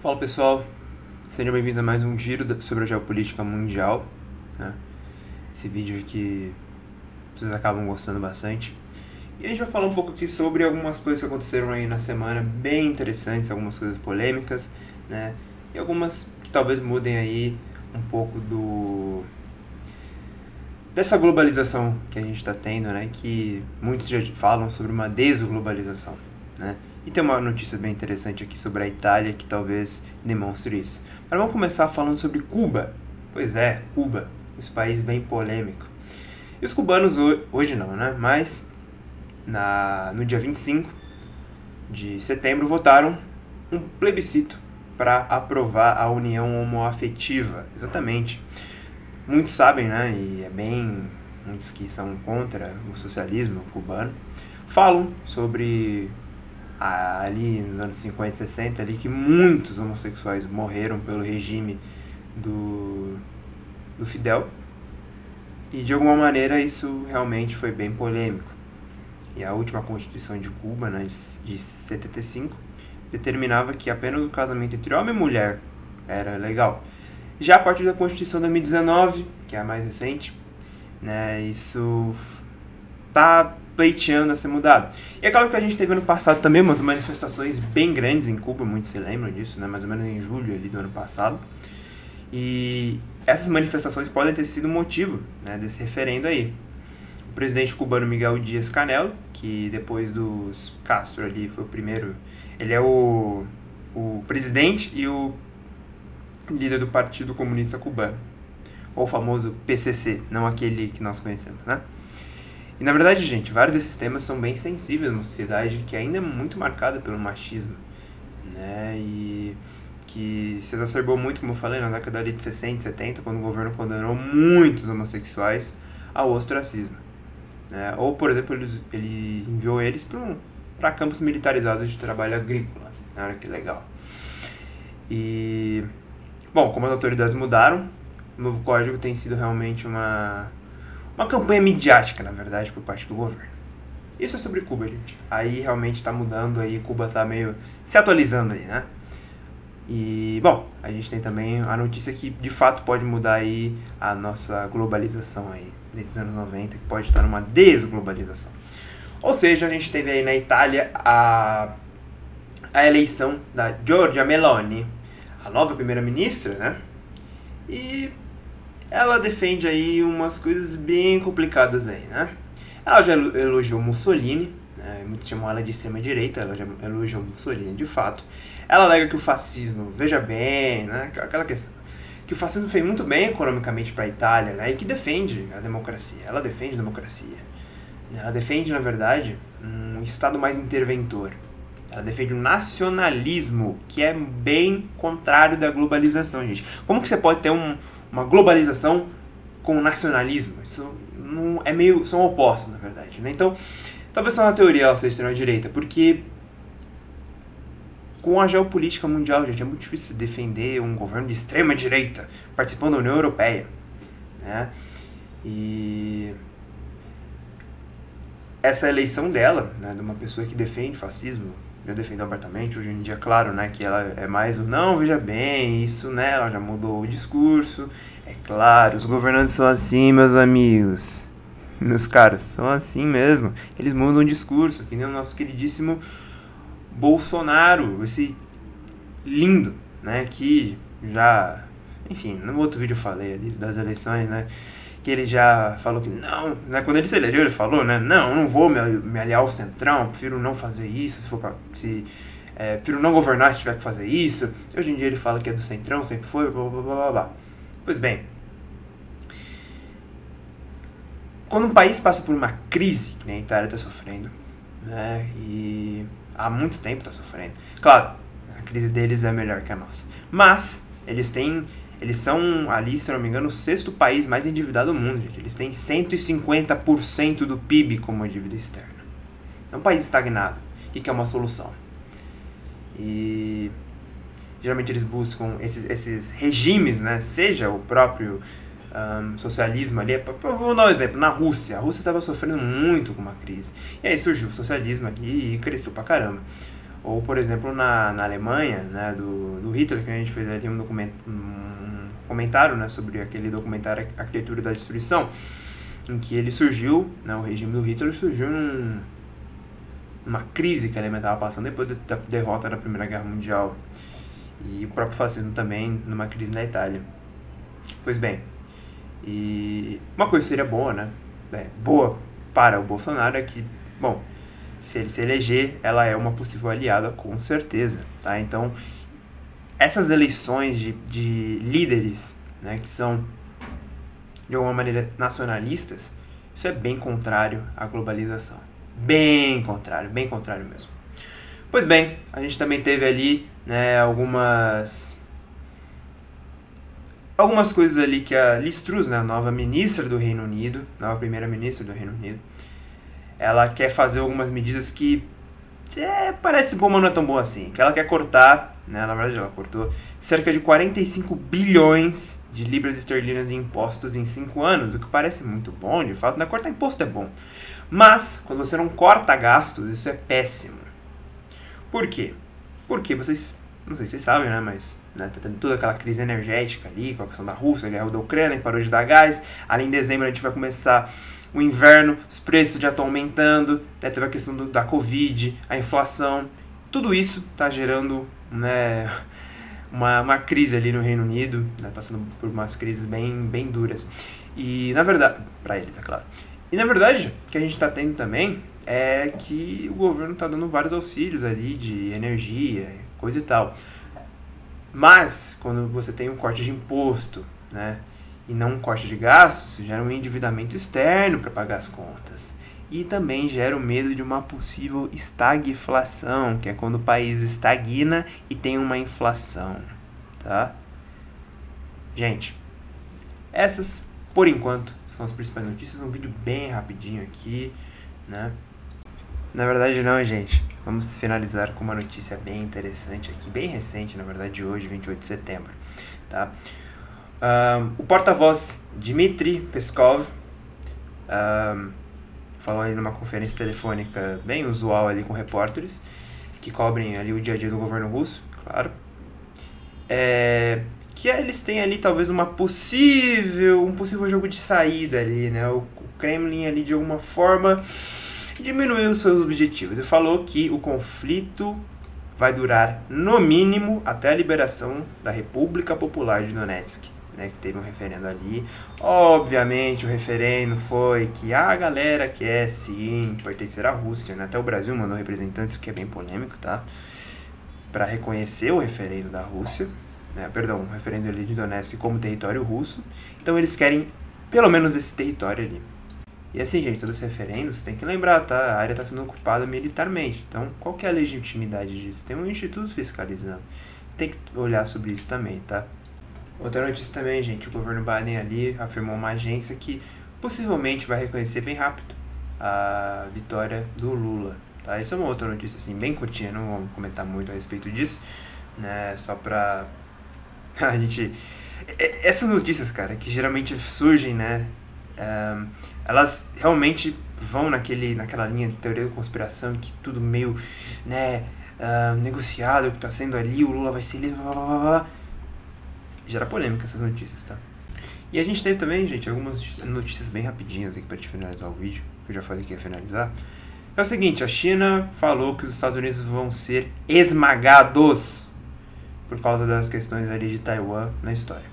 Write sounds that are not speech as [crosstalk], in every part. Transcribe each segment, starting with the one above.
Fala pessoal, sejam bem-vindos a mais um giro sobre a geopolítica mundial. Né? Esse vídeo aqui vocês acabam gostando bastante. E a gente vai falar um pouco aqui sobre algumas coisas que aconteceram aí na semana, bem interessantes, algumas coisas polêmicas, né? E algumas que talvez mudem aí um pouco do dessa globalização que a gente está tendo, né? Que muitos já falam sobre uma desglobalização, né? E tem uma notícia bem interessante aqui sobre a Itália que talvez demonstre isso. Mas vamos começar falando sobre Cuba. Pois é, Cuba, esse país bem polêmico. E os cubanos hoje não, né? Mas na, no dia 25 de setembro votaram um plebiscito para aprovar a união homoafetiva. Exatamente. Muitos sabem, né? E é bem. Muitos que são contra o socialismo cubano falam sobre ali nos anos 50 e 60 ali que muitos homossexuais morreram pelo regime do, do Fidel. E de alguma maneira isso realmente foi bem polêmico. E a última constituição de Cuba né, de 75 determinava que apenas o casamento entre homem e mulher era legal. Já a partir da constituição de 2019 que é a mais recente né, isso tá pleiteando a ser mudado. E é claro que a gente teve ano passado também umas manifestações bem grandes em Cuba, muitos se lembram disso, né? mais ou menos em julho ali do ano passado. E essas manifestações podem ter sido motivo né, desse referendo aí. O presidente cubano Miguel Dias Canel, que depois dos Castro ali foi o primeiro, ele é o, o presidente e o líder do Partido Comunista Cubano, ou o famoso PCC, não aquele que nós conhecemos, né? E na verdade, gente, vários desses temas são bem sensíveis numa sociedade que ainda é muito marcada pelo machismo, né? E que se exacerbou muito, como eu falei, na década de 60 70, quando o governo condenou muitos homossexuais ao ostracismo. Né? Ou, por exemplo, ele, ele enviou eles para campos militarizados de trabalho agrícola. Né? Olha que legal. E, bom, como as autoridades mudaram, o novo código tem sido realmente uma uma campanha midiática, na verdade, por parte do governo. Isso é sobre Cuba, gente. Aí realmente está mudando, aí Cuba está meio se atualizando aí, né? E, bom, a gente tem também a notícia que de fato pode mudar aí a nossa globalização aí, desde os anos 90, que pode estar numa desglobalização. Ou seja, a gente teve aí na Itália a, a eleição da Giorgia Meloni, a nova primeira-ministra, né? E ela defende aí umas coisas bem complicadas aí, né? Ela já elogiou Mussolini, né? muitos chamam ela de extrema-direita, ela já elogiou Mussolini de fato. Ela alega que o fascismo, veja bem, né? aquela questão, que o fascismo fez muito bem economicamente para a Itália né? e que defende a democracia. Ela defende a democracia. Ela defende, na verdade, um Estado mais interventor. Ela defende o nacionalismo, que é bem contrário da globalização, gente. Como que você pode ter um, uma globalização com nacionalismo. Isso não é meio são opostos, na verdade, né? Então, talvez só na teoria ela seja extrema direita, porque com a geopolítica mundial, gente, é muito difícil defender um governo de extrema direita participando da União Europeia, né? E essa eleição dela, né, de uma pessoa que defende fascismo, já defendeu abertamente, hoje em dia, claro, né, que ela é mais o não, veja bem, isso, né, ela já mudou o discurso, é claro, os governantes são assim, meus amigos, [laughs] meus caras, são assim mesmo, eles mudam o discurso, que nem o nosso queridíssimo Bolsonaro, esse lindo, né, que já, enfim, no outro vídeo eu falei ali das eleições, né, que ele já falou que não, né, quando ele se elegeu, ele falou, né, não, não vou me, me aliar ao Centrão, prefiro não fazer isso, se for pra, se, é, prefiro não governar se tiver que fazer isso. Hoje em dia ele fala que é do Centrão, sempre foi, blá blá blá blá. blá. Pois bem, quando um país passa por uma crise, que nem a Itália está sofrendo, né, e há muito tempo está sofrendo, claro, a crise deles é melhor que a nossa, mas eles têm eles são ali, se não me engano, o sexto país mais endividado do mundo, gente. Eles têm 150% do PIB como dívida externa. É um país estagnado e que é uma solução. E geralmente eles buscam esses, esses regimes, né? Seja o próprio um, socialismo ali. Vou dar um exemplo. Na Rússia, a Rússia estava sofrendo muito com uma crise. E aí surgiu o socialismo ali e cresceu pra caramba. Ou, por exemplo, na, na Alemanha, né, do, do Hitler, que a gente fez ali um, documento, um comentário né, sobre aquele documentário Arquitetura da Destruição, em que ele surgiu, né, o regime do Hitler surgiu num, crise que a Alemanha estava passando depois da derrota da Primeira Guerra Mundial. E o próprio fascismo também numa crise na Itália. Pois bem, e uma coisa seria boa, né? É, boa para o Bolsonaro é que, bom, se ele se eleger, ela é uma possível aliada com certeza, tá? Então, essas eleições de, de líderes, né, que são de alguma maneira nacionalistas, isso é bem contrário à globalização. Bem contrário, bem contrário mesmo. Pois bem, a gente também teve ali né, algumas algumas coisas ali que a Liz Truss, né, a nova ministra do Reino Unido, nova primeira-ministra do Reino Unido, ela quer fazer algumas medidas que é, parece bom, mas não é tão bom assim. Que ela quer cortar, né, na verdade ela cortou, cerca de 45 bilhões de libras esterlinas em impostos em 5 anos, o que parece muito bom, de fato, né, cortar imposto é bom. Mas, quando você não corta gastos, isso é péssimo. Por quê? Porque vocês, não sei se vocês sabem, né, mas né, tá tendo toda aquela crise energética ali, com a questão da Rússia, a guerra da Ucrânia, que parou de dar gás. Ali em dezembro a gente vai começar o inverno, os preços já estão aumentando, né, teve a questão do, da Covid, a inflação. Tudo isso está gerando né, uma, uma crise ali no Reino Unido, né, passando por umas crises bem, bem duras. E na verdade, para eles, é claro. E na verdade, o que a gente está tendo também é que o governo está dando vários auxílios ali de energia, coisa e tal. Mas, quando você tem um corte de imposto, né, e não um corte de gastos, gera um endividamento externo para pagar as contas. E também gera o medo de uma possível estagflação, que é quando o país estagna e tem uma inflação, tá? Gente, essas, por enquanto, são as principais notícias. Um vídeo bem rapidinho aqui, né? Na verdade não, gente. Vamos finalizar com uma notícia bem interessante aqui, bem recente, na verdade, de hoje, 28 de setembro, tá? Um, o porta-voz Dmitry Peskov um, falou ali numa conferência telefônica bem usual ali com repórteres que cobrem ali o dia a dia do governo russo, claro. É, que eles têm ali talvez uma possível, um possível jogo de saída ali, né? O, Kremlin ali de alguma forma diminuiu seus objetivos e falou que o conflito vai durar no mínimo até a liberação da República Popular de Donetsk. Né, que teve um referendo ali. Obviamente, o referendo foi que a galera quer sim pertencer à Rússia, né? até o Brasil mandou representantes, o que é bem polêmico, tá? Para reconhecer o referendo da Rússia, né? perdão, o referendo ali de Donetsk como território russo. Então, eles querem pelo menos esse território ali. E assim, gente, todos os referendos, tem que lembrar, tá? A área está sendo ocupada militarmente. Então, qual que é a legitimidade disso? Tem um instituto fiscalizando. Tem que olhar sobre isso também, tá? Outra notícia também, gente, o governo Biden ali afirmou uma agência que possivelmente vai reconhecer bem rápido a vitória do Lula, tá? Isso é uma outra notícia, assim, bem curtinha, não vamos comentar muito a respeito disso, né? Só pra [laughs] a gente... Essas notícias, cara, que geralmente surgem, né? Um, elas realmente vão naquele, naquela linha de teoria da conspiração que tudo meio né, uh, negociado, que está sendo ali, o Lula vai ser livre, blá, blá, blá, blá. Gera polêmica essas notícias, tá? E a gente teve também, gente, algumas notícias bem rapidinhas aqui para te finalizar o vídeo, que eu já falei que ia finalizar. É o seguinte, a China falou que os Estados Unidos vão ser esmagados por causa das questões ali de Taiwan na história.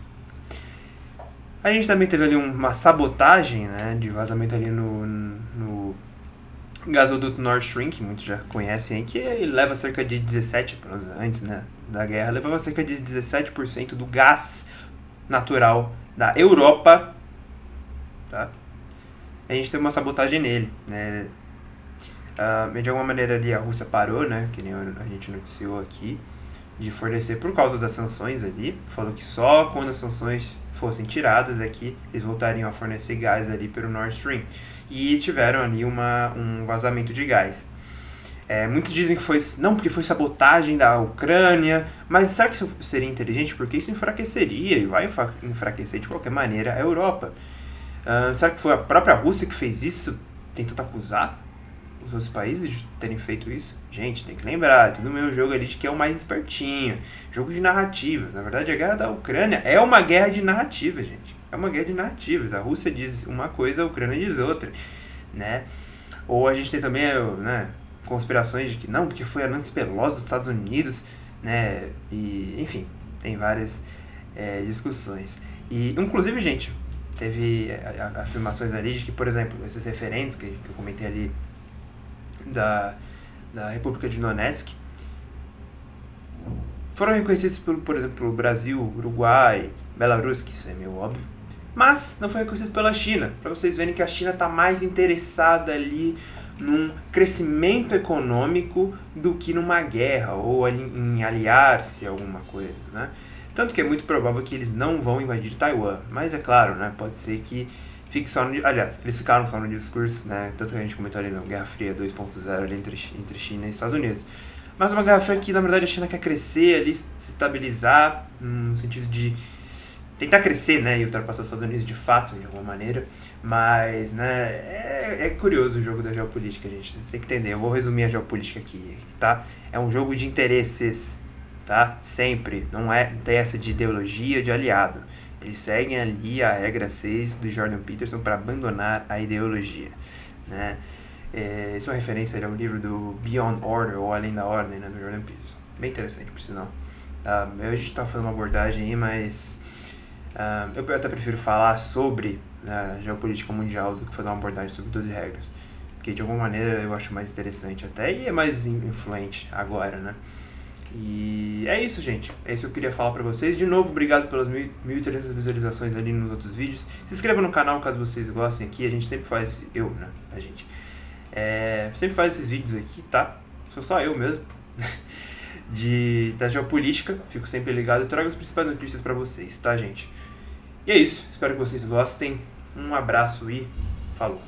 A gente também teve ali uma sabotagem, né, de vazamento ali no, no gasoduto Nord Stream, que muitos já conhecem que leva cerca de 17, antes né, da guerra, levava cerca de 17% do gás natural da Europa, tá? A gente teve uma sabotagem nele, né? Uh, de alguma maneira ali a Rússia parou, né, que nem a gente noticiou aqui, de fornecer por causa das sanções ali, falou que só quando as sanções fossem tiradas é que eles voltariam a fornecer gás ali pelo Nord Stream. E tiveram ali uma, um vazamento de gás. É, muitos dizem que foi não porque foi sabotagem da Ucrânia, mas será que isso seria inteligente? Porque isso enfraqueceria e vai enfraquecer de qualquer maneira a Europa. Uh, será que foi a própria Rússia que fez isso, tentando acusar os outros países de terem feito isso? Gente, tem que lembrar, tudo meu jogo ali de que é o mais espertinho. Jogo de narrativas. Na verdade, a guerra da Ucrânia é uma guerra de narrativas, gente. É uma guerra de narrativas. A Rússia diz uma coisa, a Ucrânia diz outra, né? Ou a gente tem também, né, conspirações de que não, porque foi Nancy Pelosi dos Estados Unidos, né? E, enfim, tem várias é, discussões. E, inclusive, gente, teve afirmações ali de que, por exemplo, esses referentes que, que eu comentei ali da, da República de Donetsk foram reconhecidos, por, por exemplo, pelo Brasil, Uruguai, Belarus, que isso é meio óbvio, mas não foi reconhecido pela China, para vocês verem que a China está mais interessada ali num crescimento econômico do que numa guerra ou em aliar-se a alguma coisa, né? Tanto que é muito provável que eles não vão invadir Taiwan. Mas é claro, né? Pode ser que fique só no. Aliás, eles ficaram só no discurso, né? Tanto que a gente comentou ali no Guerra Fria 2.0 ali entre, entre China e Estados Unidos. Mas uma Guerra Fria que, na verdade, a China quer crescer ali, se estabilizar, no sentido de tentar crescer, né, e ultrapassar os Estados Unidos de fato, de alguma maneira, mas, né, é, é curioso o jogo da geopolítica, gente, tem que entender, eu vou resumir a geopolítica aqui, tá? É um jogo de interesses, tá? Sempre. Não é tem essa de ideologia de aliado. Eles seguem ali a regra 6 do Jordan Peterson para abandonar a ideologia, né? É, isso é uma referência ao livro do Beyond Order, ou Além da Ordem, né, do Jordan Peterson. Bem interessante, por sinal. Uh, a gente está fazendo uma abordagem aí, mas uh, eu até prefiro falar sobre uh, geopolítica mundial do que fazer uma abordagem sobre 12 regras. Porque de alguma maneira eu acho mais interessante até e é mais influente agora, né? E é isso, gente. É isso que eu queria falar pra vocês. De novo, obrigado pelas 1.300 visualizações ali nos outros vídeos. Se inscreva no canal caso vocês gostem aqui. A gente sempre faz... Eu, né? A gente. É, sempre faz esses vídeos aqui, tá? Sou só eu mesmo. [laughs] de, da geopolítica. Fico sempre ligado. Eu trago as principais notícias pra vocês, tá, gente? E é isso. Espero que vocês gostem. Um abraço e falou.